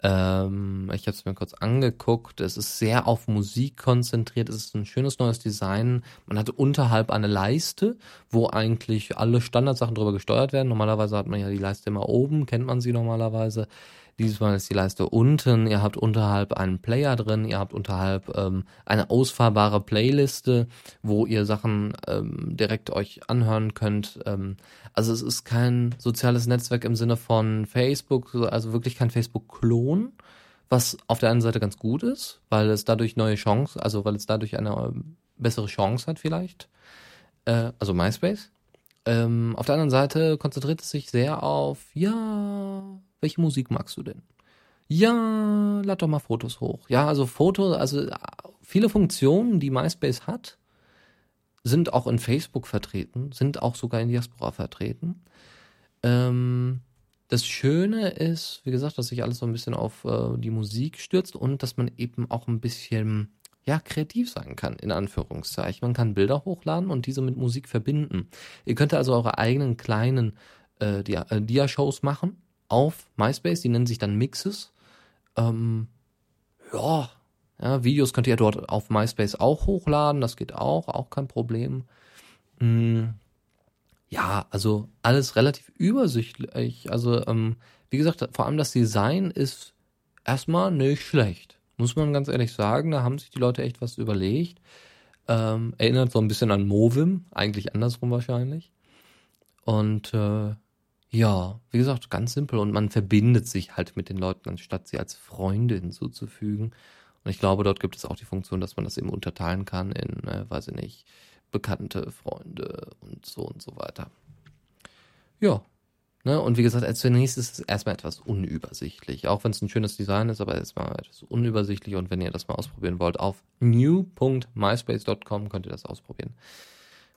Ähm, ich habe es mir kurz angeguckt. Es ist sehr auf Musik konzentriert. Es ist ein schönes neues Design. Man hat unterhalb eine Leiste, wo eigentlich alle Standardsachen drüber gesteuert werden. Normalerweise hat man ja die Leiste immer oben, kennt man sie normalerweise. Diesmal ist die Leiste unten. Ihr habt unterhalb einen Player drin. Ihr habt unterhalb ähm, eine ausfahrbare Playliste, wo ihr Sachen ähm, direkt euch anhören könnt. Ähm, also es ist kein soziales Netzwerk im Sinne von Facebook, also wirklich kein Facebook-Klon, was auf der einen Seite ganz gut ist, weil es dadurch neue Chancen, also weil es dadurch eine ähm, bessere Chance hat vielleicht. Äh, also MySpace. Ähm, auf der anderen Seite konzentriert es sich sehr auf, ja, welche Musik magst du denn? Ja, lad doch mal Fotos hoch. Ja, also Foto, also viele Funktionen, die MySpace hat, sind auch in Facebook vertreten, sind auch sogar in Diaspora vertreten. Ähm, das Schöne ist, wie gesagt, dass sich alles so ein bisschen auf äh, die Musik stürzt und dass man eben auch ein bisschen ja, kreativ sein kann, in Anführungszeichen. Man kann Bilder hochladen und diese mit Musik verbinden. Ihr könnt also eure eigenen kleinen äh, äh Dia-Shows machen auf MySpace, die nennen sich dann Mixes. Ähm, ja, ja, Videos könnt ihr dort auf MySpace auch hochladen, das geht auch, auch kein Problem. Hm, ja, also alles relativ übersichtlich. Also, ähm, wie gesagt, vor allem das Design ist erstmal nicht schlecht. Muss man ganz ehrlich sagen, da haben sich die Leute echt was überlegt. Ähm, erinnert so ein bisschen an Movim, eigentlich andersrum wahrscheinlich. Und äh, ja, wie gesagt, ganz simpel und man verbindet sich halt mit den Leuten, anstatt sie als Freunde hinzuzufügen. Und ich glaube, dort gibt es auch die Funktion, dass man das eben unterteilen kann in, äh, weiß ich nicht, bekannte Freunde und so und so weiter. Ja, Ne? Und wie gesagt, als zunächst ist es erstmal etwas unübersichtlich. Auch wenn es ein schönes Design ist, aber erstmal etwas unübersichtlich. Und wenn ihr das mal ausprobieren wollt, auf new.myspace.com könnt ihr das ausprobieren.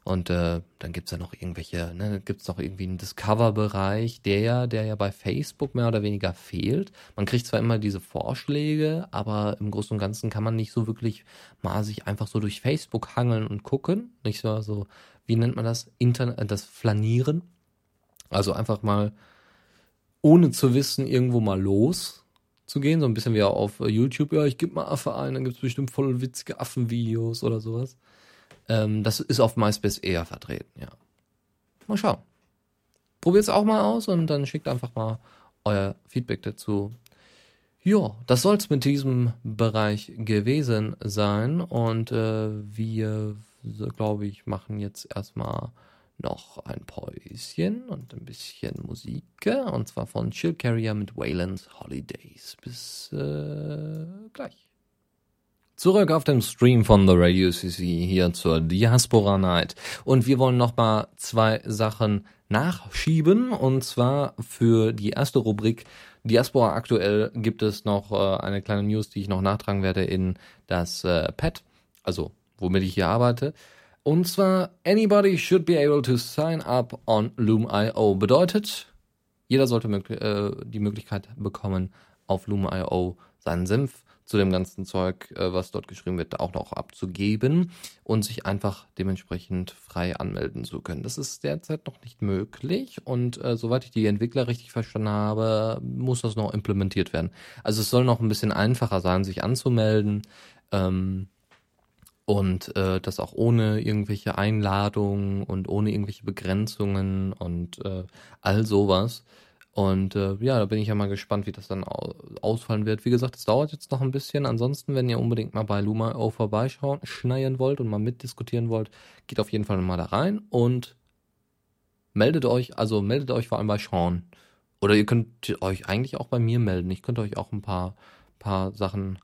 Und äh, dann gibt's ja noch irgendwelche, ne, gibt's noch irgendwie einen Discover-Bereich, der ja, der ja bei Facebook mehr oder weniger fehlt. Man kriegt zwar immer diese Vorschläge, aber im Großen und Ganzen kann man nicht so wirklich mal sich einfach so durch Facebook hangeln und gucken. Nicht so, so wie nennt man das? Internet, das Flanieren. Also einfach mal ohne zu wissen irgendwo mal los zu gehen, so ein bisschen wie auf YouTube, ja, ich gebe mal Affe ein, dann gibt's bestimmt voll witzige Affenvideos oder sowas. Ähm, das ist auf MySpace eher vertreten, ja. Mal schauen. Probiert es auch mal aus und dann schickt einfach mal euer Feedback dazu. Ja, das soll's mit diesem Bereich gewesen sein und äh, wir, glaube ich, machen jetzt erstmal noch ein Päuschen und ein bisschen Musik und zwar von Chill Carrier mit Wayland Holidays. Bis äh, gleich. Zurück auf dem Stream von The Radio CC hier zur Diaspora Night. Und wir wollen noch mal zwei Sachen nachschieben. Und zwar für die erste Rubrik Diaspora aktuell gibt es noch äh, eine kleine News, die ich noch nachtragen werde in das äh, Pad, also womit ich hier arbeite. Und zwar, anybody should be able to sign up on Loom.io. Bedeutet, jeder sollte äh, die Möglichkeit bekommen, auf Loom.io seinen Senf zu dem ganzen Zeug, äh, was dort geschrieben wird, auch noch abzugeben und sich einfach dementsprechend frei anmelden zu können. Das ist derzeit noch nicht möglich und äh, soweit ich die Entwickler richtig verstanden habe, muss das noch implementiert werden. Also es soll noch ein bisschen einfacher sein, sich anzumelden. Ähm, und äh, das auch ohne irgendwelche Einladungen und ohne irgendwelche Begrenzungen und äh, all sowas. Und äh, ja, da bin ich ja mal gespannt, wie das dann ausfallen wird. Wie gesagt, es dauert jetzt noch ein bisschen. Ansonsten, wenn ihr unbedingt mal bei Luma.io vorbeischauen, schneien wollt und mal mitdiskutieren wollt, geht auf jeden Fall mal da rein und meldet euch, also meldet euch vor allem bei Sean. Oder ihr könnt euch eigentlich auch bei mir melden. Ich könnte euch auch ein paar, paar Sachen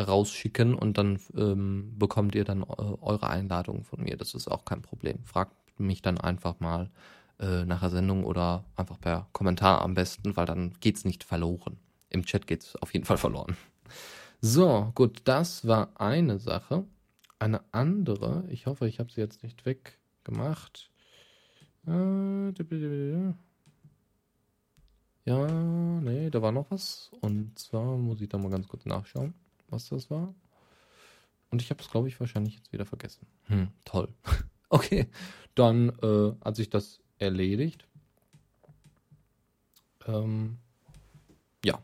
rausschicken und dann ähm, bekommt ihr dann äh, eure Einladung von mir. Das ist auch kein Problem. Fragt mich dann einfach mal äh, nach der Sendung oder einfach per Kommentar am besten, weil dann geht's nicht verloren. Im Chat geht's auf jeden Fall verloren. So, gut, das war eine Sache. Eine andere, ich hoffe, ich habe sie jetzt nicht weggemacht. Äh, ja, nee, da war noch was. Und zwar muss ich da mal ganz kurz nachschauen, was das war. Und ich habe es, glaube ich, wahrscheinlich jetzt wieder vergessen. Hm, toll. okay, dann äh, hat sich das erledigt. Ähm, ja.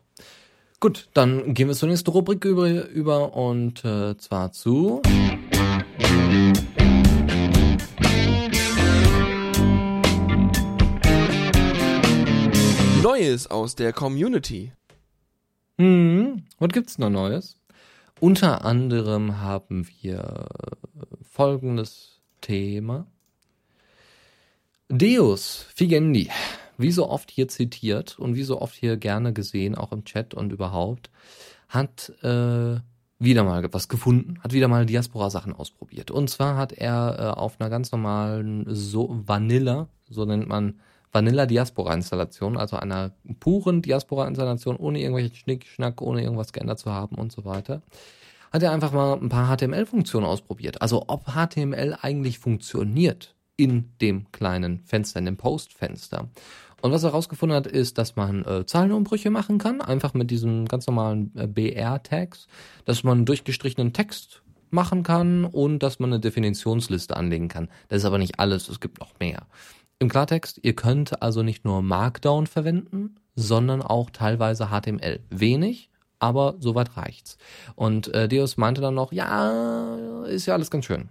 Gut, dann gehen wir zur nächsten Rubrik über, über und äh, zwar zu. Neues aus der Community. Hm, was gibt's noch Neues? Unter anderem haben wir folgendes Thema. Deus Figendi, wie so oft hier zitiert und wie so oft hier gerne gesehen, auch im Chat und überhaupt, hat äh, wieder mal was gefunden, hat wieder mal Diaspora-Sachen ausprobiert. Und zwar hat er äh, auf einer ganz normalen so Vanilla, so nennt man Vanilla Diaspora-Installation, also einer puren Diaspora-Installation, ohne irgendwelchen Schnickschnack, ohne irgendwas geändert zu haben und so weiter, hat er einfach mal ein paar HTML-Funktionen ausprobiert. Also ob HTML eigentlich funktioniert in dem kleinen Fenster, in dem Post-Fenster. Und was er herausgefunden hat, ist, dass man äh, Zahlenumbrüche machen kann, einfach mit diesen ganz normalen äh, BR-Tags, dass man durchgestrichenen Text machen kann und dass man eine Definitionsliste anlegen kann. Das ist aber nicht alles, es gibt noch mehr. Im Klartext, ihr könnt also nicht nur Markdown verwenden, sondern auch teilweise HTML. Wenig, aber soweit reicht's. Und äh, Deus meinte dann noch, ja, ist ja alles ganz schön.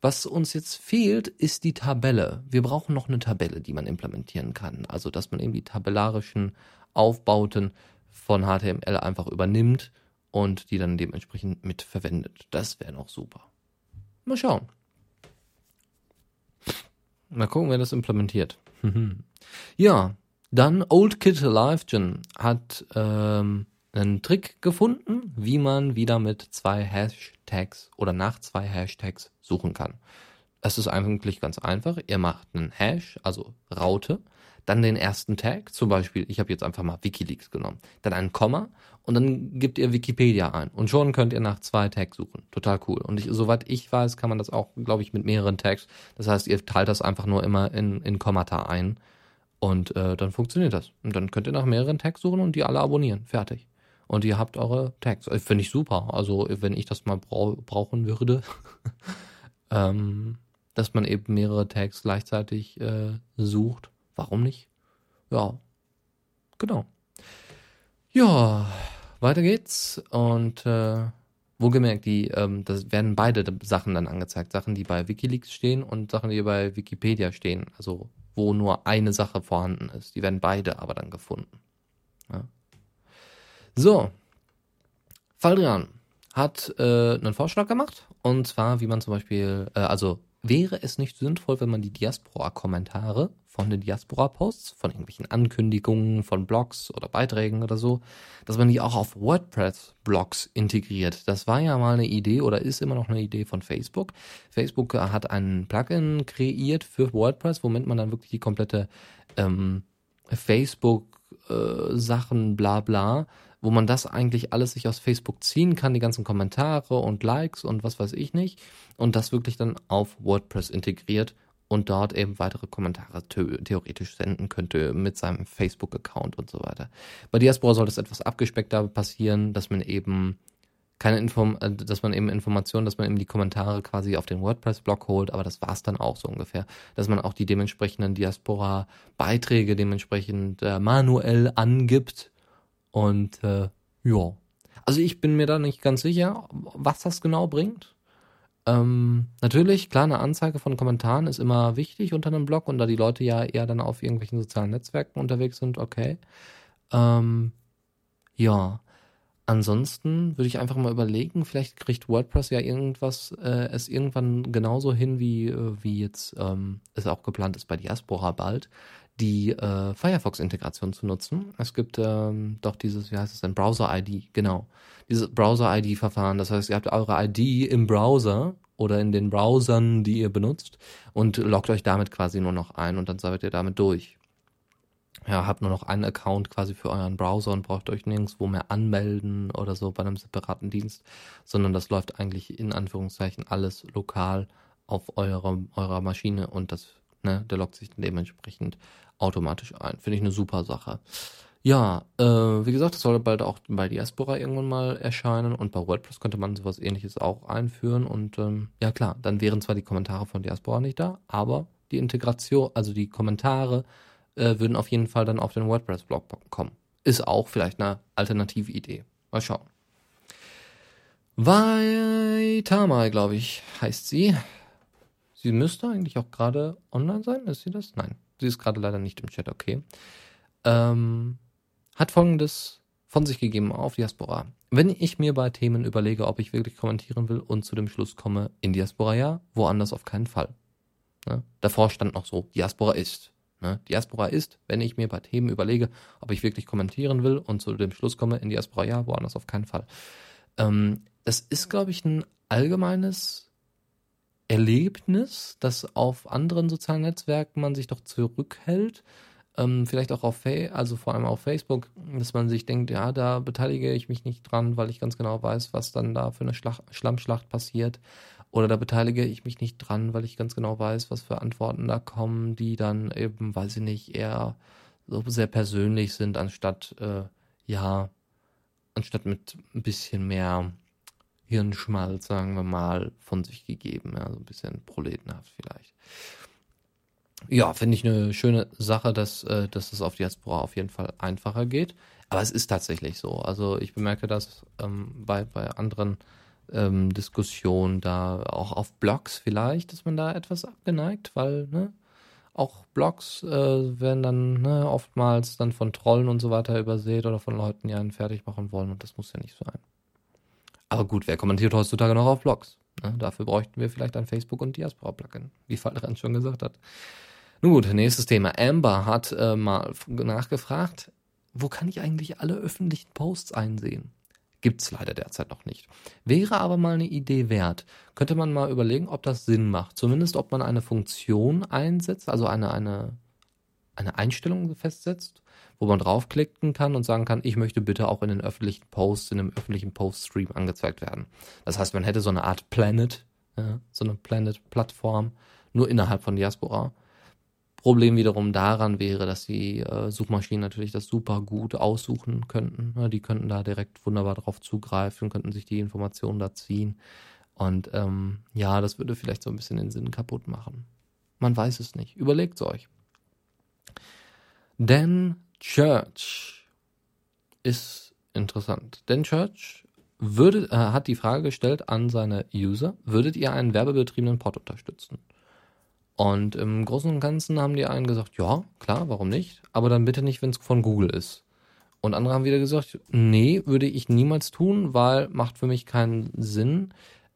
Was uns jetzt fehlt, ist die Tabelle. Wir brauchen noch eine Tabelle, die man implementieren kann. Also, dass man eben die tabellarischen Aufbauten von HTML einfach übernimmt und die dann dementsprechend mit verwendet. Das wäre noch super. Mal schauen. Mal gucken, wer das implementiert. ja, dann Old Kid Alive Gen hat ähm, einen Trick gefunden, wie man wieder mit zwei Hashtags oder nach zwei Hashtags suchen kann. Es ist eigentlich ganz einfach. Ihr macht einen Hash, also Raute, dann den ersten Tag, zum Beispiel, ich habe jetzt einfach mal Wikileaks genommen, dann ein Komma und dann gebt ihr Wikipedia ein und schon könnt ihr nach zwei Tags suchen. Total cool. Und ich, soweit ich weiß, kann man das auch, glaube ich, mit mehreren Tags. Das heißt, ihr teilt das einfach nur immer in, in Kommata ein und äh, dann funktioniert das. Und dann könnt ihr nach mehreren Tags suchen und die alle abonnieren. Fertig. Und ihr habt eure Tags. Äh, finde ich super. Also, wenn ich das mal brau brauchen würde, ähm, dass man eben mehrere Tags gleichzeitig äh, sucht. Warum nicht? Ja, genau. Ja, weiter geht's. Und äh, wohlgemerkt, die, ähm, das werden beide Sachen dann angezeigt. Sachen, die bei Wikileaks stehen und Sachen, die bei Wikipedia stehen. Also wo nur eine Sache vorhanden ist. Die werden beide aber dann gefunden. Ja. So, Faldrian hat äh, einen Vorschlag gemacht. Und zwar, wie man zum Beispiel, äh, also wäre es nicht sinnvoll, wenn man die Diaspora-Kommentare von den Diaspora-Posts, von irgendwelchen Ankündigungen, von Blogs oder Beiträgen oder so, dass man die auch auf WordPress-Blogs integriert. Das war ja mal eine Idee oder ist immer noch eine Idee von Facebook. Facebook hat ein Plugin kreiert für WordPress, womit man dann wirklich die komplette ähm, Facebook-Sachen, äh, bla bla, wo man das eigentlich alles sich aus Facebook ziehen kann, die ganzen Kommentare und Likes und was weiß ich nicht, und das wirklich dann auf WordPress integriert und dort eben weitere Kommentare theoretisch senden könnte mit seinem Facebook-Account und so weiter. Bei Diaspora soll das etwas abgespeckter passieren, dass man eben keine Inform äh, dass man eben Informationen, dass man eben die Kommentare quasi auf den WordPress-Blog holt, aber das war's dann auch so ungefähr. Dass man auch die dementsprechenden Diaspora-Beiträge dementsprechend äh, manuell angibt und äh, ja. Also ich bin mir da nicht ganz sicher, was das genau bringt. Ähm, natürlich, klar, eine Anzeige von Kommentaren ist immer wichtig unter einem Blog und da die Leute ja eher dann auf irgendwelchen sozialen Netzwerken unterwegs sind, okay. Ähm, ja. Ansonsten würde ich einfach mal überlegen, vielleicht kriegt WordPress ja irgendwas, äh, es irgendwann genauso hin, wie, äh, wie jetzt ähm, es auch geplant ist bei Diaspora bald, die äh, Firefox-Integration zu nutzen. Es gibt ähm, doch dieses, wie heißt es denn, Browser-ID, genau. Dieses Browser-ID-Verfahren. Das heißt, ihr habt eure ID im Browser oder in den Browsern, die ihr benutzt und loggt euch damit quasi nur noch ein und dann seid ihr damit durch. Ja, habt nur noch einen Account quasi für euren Browser und braucht euch nirgendwo mehr anmelden oder so bei einem separaten Dienst, sondern das läuft eigentlich in Anführungszeichen alles lokal auf eurer, eurer Maschine und das, ne, der loggt sich dementsprechend automatisch ein. Finde ich eine super Sache. Ja, äh, wie gesagt, das soll bald auch bei Diaspora irgendwann mal erscheinen und bei WordPress könnte man sowas ähnliches auch einführen und ähm, ja klar, dann wären zwar die Kommentare von Diaspora nicht da, aber die Integration, also die Kommentare äh, würden auf jeden Fall dann auf den WordPress-Blog kommen. Ist auch vielleicht eine alternative Idee. Mal schauen. Vaitamai, glaube ich, heißt sie. Sie müsste eigentlich auch gerade online sein. Ist sie das? Nein. Sie ist gerade leider nicht im Chat, okay. Ähm, hat folgendes von sich gegeben auf Diaspora. Wenn ich mir bei Themen überlege, ob ich wirklich kommentieren will und zu dem Schluss komme, in Diaspora ja, woanders auf keinen Fall. Ne? Davor stand noch so, Diaspora ist. Ne? Diaspora ist, wenn ich mir bei Themen überlege, ob ich wirklich kommentieren will und zu dem Schluss komme, in Diaspora ja, woanders auf keinen Fall. Ähm, das ist, glaube ich, ein allgemeines Erlebnis, dass auf anderen sozialen Netzwerken man sich doch zurückhält. Ähm, vielleicht auch auf, Fa also vor allem auf Facebook, dass man sich denkt, ja, da beteilige ich mich nicht dran, weil ich ganz genau weiß, was dann da für eine Schlach Schlammschlacht passiert. Oder da beteilige ich mich nicht dran, weil ich ganz genau weiß, was für Antworten da kommen, die dann eben, weiß ich nicht, eher so sehr persönlich sind, anstatt, äh, ja, anstatt mit ein bisschen mehr Hirnschmalz, sagen wir mal, von sich gegeben. Ja, so ein bisschen proletenhaft vielleicht. Ja, finde ich eine schöne Sache, dass, äh, dass es auf Diaspora auf jeden Fall einfacher geht. Aber es ist tatsächlich so. Also ich bemerke das ähm, bei, bei anderen ähm, Diskussionen da, auch auf Blogs vielleicht, ist man da etwas abgeneigt, weil, ne, auch Blogs äh, werden dann ne, oftmals dann von Trollen und so weiter übersät oder von Leuten, die einen fertig machen wollen und das muss ja nicht sein. Aber gut, wer kommentiert heutzutage noch auf Blogs? Ne? Dafür bräuchten wir vielleicht ein Facebook- und Diaspora-Plugin, wie Falderan schon gesagt hat. Nun gut, nächstes Thema. Amber hat äh, mal nachgefragt, wo kann ich eigentlich alle öffentlichen Posts einsehen? Gibt's leider derzeit noch nicht. Wäre aber mal eine Idee wert. Könnte man mal überlegen, ob das Sinn macht. Zumindest, ob man eine Funktion einsetzt, also eine, eine, eine Einstellung festsetzt, wo man draufklicken kann und sagen kann, ich möchte bitte auch in den öffentlichen Posts, in dem öffentlichen Poststream angezeigt werden. Das heißt, man hätte so eine Art Planet, ja, so eine Planet-Plattform, nur innerhalb von Diaspora. Problem wiederum daran wäre, dass die äh, Suchmaschinen natürlich das super gut aussuchen könnten. Ja, die könnten da direkt wunderbar drauf zugreifen, könnten sich die Informationen da ziehen. Und ähm, ja, das würde vielleicht so ein bisschen den Sinn kaputt machen. Man weiß es nicht. Überlegt es euch. Dan Church ist interessant. Dan Church würde, äh, hat die Frage gestellt an seine User, würdet ihr einen werbebetriebenen Pod unterstützen? Und im Großen und Ganzen haben die einen gesagt, ja, klar, warum nicht? Aber dann bitte nicht, wenn es von Google ist. Und andere haben wieder gesagt, nee, würde ich niemals tun, weil macht für mich keinen Sinn.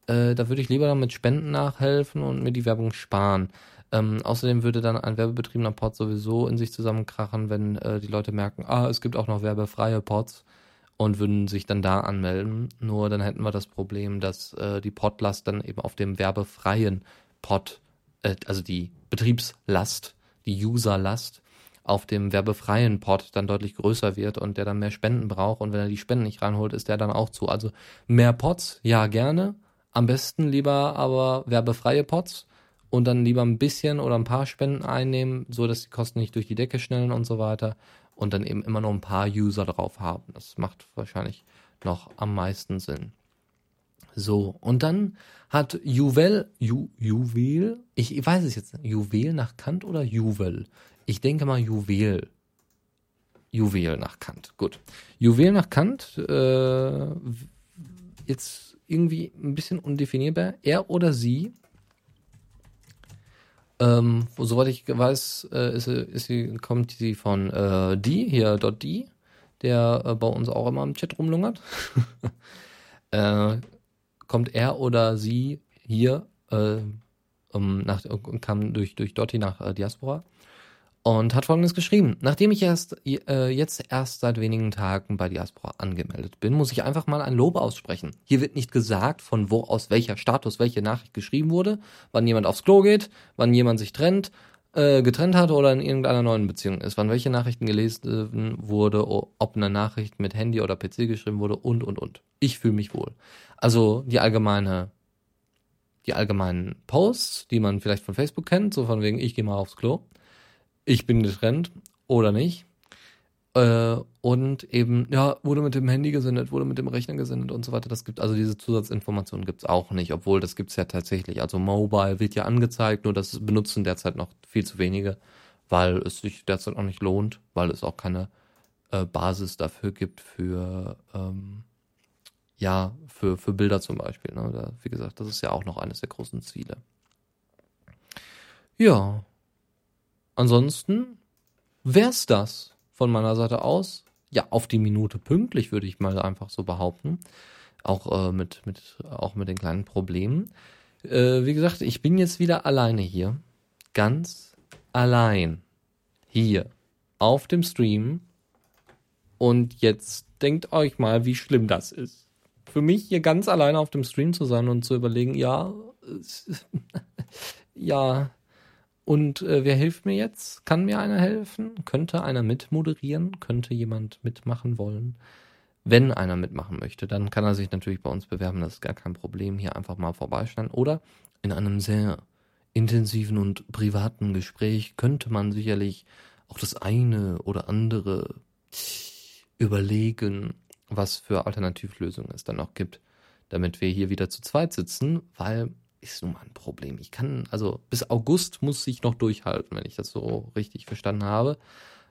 Äh, da würde ich lieber dann mit Spenden nachhelfen und mir die Werbung sparen. Ähm, außerdem würde dann ein werbebetriebener Pod sowieso in sich zusammenkrachen, wenn äh, die Leute merken, ah, es gibt auch noch werbefreie Pods und würden sich dann da anmelden. Nur dann hätten wir das Problem, dass äh, die Podlast dann eben auf dem werbefreien Pod äh, also die Betriebslast, die Userlast auf dem werbefreien Pod dann deutlich größer wird und der dann mehr Spenden braucht und wenn er die Spenden nicht reinholt, ist der dann auch zu. Also mehr Pods, ja gerne, am besten lieber aber werbefreie Pods und dann lieber ein bisschen oder ein paar Spenden einnehmen, so dass die Kosten nicht durch die Decke schnellen und so weiter und dann eben immer nur ein paar User drauf haben. Das macht wahrscheinlich noch am meisten Sinn. So, und dann hat Juwel, Ju, Juwel, ich, ich weiß es jetzt nicht, Juwel nach Kant oder Juwel? Ich denke mal Juwel. Juwel nach Kant, gut. Juwel nach Kant, äh, jetzt irgendwie ein bisschen undefinierbar. Er oder sie, ähm, soweit ich weiß, äh, ist, ist sie, kommt sie von äh, die, hier dort die, der äh, bei uns auch immer im Chat rumlungert. äh, kommt er oder sie hier äh, um, nach, kam durch, durch Dotti nach äh, Diaspora und hat folgendes geschrieben. Nachdem ich erst äh, jetzt erst seit wenigen Tagen bei Diaspora angemeldet bin, muss ich einfach mal ein Lob aussprechen. Hier wird nicht gesagt, von wo aus welcher Status welche Nachricht geschrieben wurde, wann jemand aufs Klo geht, wann jemand sich trennt, äh, getrennt hat oder in irgendeiner neuen Beziehung ist, wann welche Nachrichten gelesen wurde, ob eine Nachricht mit Handy oder PC geschrieben wurde und und und. Ich fühle mich wohl. Also die allgemeine, die allgemeinen Posts, die man vielleicht von Facebook kennt, so von wegen, ich gehe mal aufs Klo, ich bin getrennt oder nicht. Äh, und eben, ja, wurde mit dem Handy gesendet, wurde mit dem Rechner gesendet und so weiter. Das gibt, also diese Zusatzinformationen gibt's auch nicht, obwohl das gibt's ja tatsächlich. Also Mobile wird ja angezeigt, nur das benutzen derzeit noch viel zu wenige, weil es sich derzeit auch nicht lohnt, weil es auch keine äh, Basis dafür gibt für ähm, ja, für, für Bilder zum Beispiel. Ne? Da, wie gesagt, das ist ja auch noch eines der großen Ziele. Ja. Ansonsten wär's das von meiner Seite aus. Ja, auf die Minute pünktlich, würde ich mal einfach so behaupten. Auch, äh, mit, mit, auch mit den kleinen Problemen. Äh, wie gesagt, ich bin jetzt wieder alleine hier. Ganz allein. Hier. Auf dem Stream. Und jetzt denkt euch mal, wie schlimm das ist für mich hier ganz alleine auf dem Stream zu sein und zu überlegen, ja, ja, und äh, wer hilft mir jetzt? Kann mir einer helfen? Könnte einer mitmoderieren? Könnte jemand mitmachen wollen? Wenn einer mitmachen möchte, dann kann er sich natürlich bei uns bewerben. Das ist gar kein Problem. Hier einfach mal vorbeischauen. Oder in einem sehr intensiven und privaten Gespräch könnte man sicherlich auch das eine oder andere überlegen was für Alternativlösungen es dann noch gibt, damit wir hier wieder zu zweit sitzen, weil ist nun mal ein Problem. Ich kann, also bis August muss ich noch durchhalten, wenn ich das so richtig verstanden habe.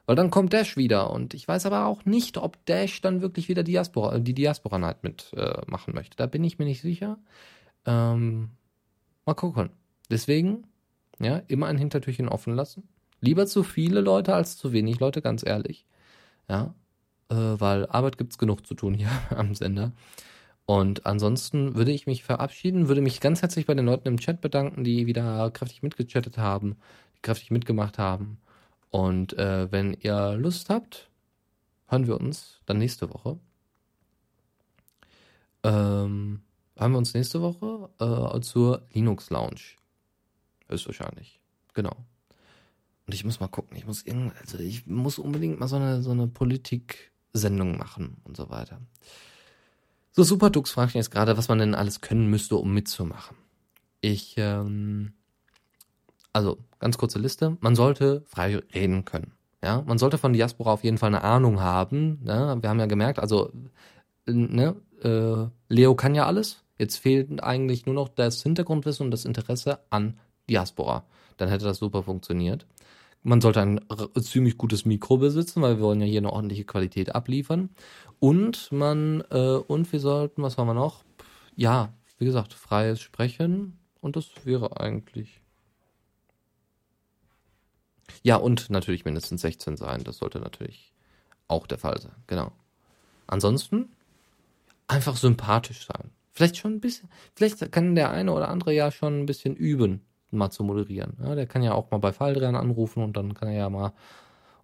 Weil dann kommt Dash wieder und ich weiß aber auch nicht, ob Dash dann wirklich wieder Diaspora, die Diaspora Night mitmachen äh, möchte. Da bin ich mir nicht sicher. Ähm, mal gucken. Deswegen, ja, immer ein Hintertürchen offen lassen. Lieber zu viele Leute als zu wenig Leute, ganz ehrlich. Ja, äh, weil Arbeit gibt's genug zu tun hier am Sender. Und ansonsten würde ich mich verabschieden, würde mich ganz herzlich bei den Leuten im Chat bedanken, die wieder kräftig mitgechattet haben, die kräftig mitgemacht haben. Und äh, wenn ihr Lust habt, hören wir uns dann nächste Woche. ähm, haben wir uns nächste Woche äh, zur Linux Lounge. Höchstwahrscheinlich. Genau. Und ich muss mal gucken. Ich muss irgend, also ich muss unbedingt mal so eine, so eine Politik-Sendung machen und so weiter. So, Superdux fragt jetzt gerade, was man denn alles können müsste, um mitzumachen. Ich, ähm, also, ganz kurze Liste. Man sollte frei reden können. Ja, man sollte von Diaspora auf jeden Fall eine Ahnung haben. Ne? Wir haben ja gemerkt, also, ne, äh, Leo kann ja alles. Jetzt fehlt eigentlich nur noch das Hintergrundwissen und das Interesse an Diaspora. Dann hätte das super funktioniert. Man sollte ein ziemlich gutes Mikro besitzen, weil wir wollen ja hier eine ordentliche Qualität abliefern. Und man, äh, und wir sollten, was haben wir noch? Ja, wie gesagt, freies Sprechen. Und das wäre eigentlich. Ja, und natürlich mindestens 16 sein. Das sollte natürlich auch der Fall sein. Genau. Ansonsten einfach sympathisch sein. Vielleicht schon ein bisschen, vielleicht kann der eine oder andere ja schon ein bisschen üben, mal zu moderieren. Ja, der kann ja auch mal bei Falldran anrufen und dann kann er ja mal,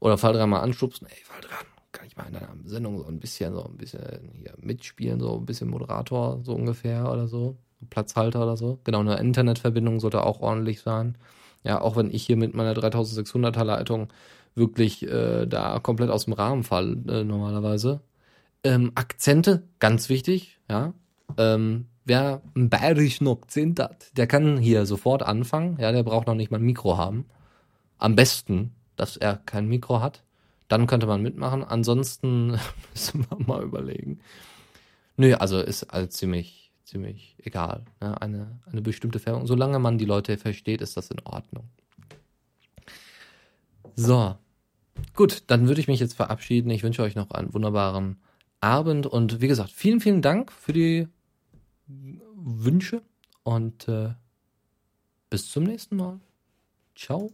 oder Falldran mal anschubsen, ey Falldran, kann ich mal in deiner Sendung so ein bisschen, so ein bisschen hier mitspielen, so ein bisschen Moderator, so ungefähr oder so. Platzhalter oder so. Genau, eine Internetverbindung sollte auch ordentlich sein. Ja, auch wenn ich hier mit meiner 3600er Leitung wirklich äh, da komplett aus dem Rahmen fall, äh, normalerweise. Ähm, Akzente, ganz wichtig, ja. Ähm, wer einen bayerischen Akzent hat, der kann hier sofort anfangen. Ja, der braucht noch nicht mal ein Mikro haben. Am besten, dass er kein Mikro hat. Dann könnte man mitmachen. Ansonsten müssen wir mal überlegen. Nö, also ist halt ziemlich, ziemlich egal. Ne? Eine, eine bestimmte Färbung. Solange man die Leute versteht, ist das in Ordnung. So. Gut, dann würde ich mich jetzt verabschieden. Ich wünsche euch noch einen wunderbaren Abend und wie gesagt, vielen, vielen Dank für die Wünsche und äh, bis zum nächsten Mal. Ciao.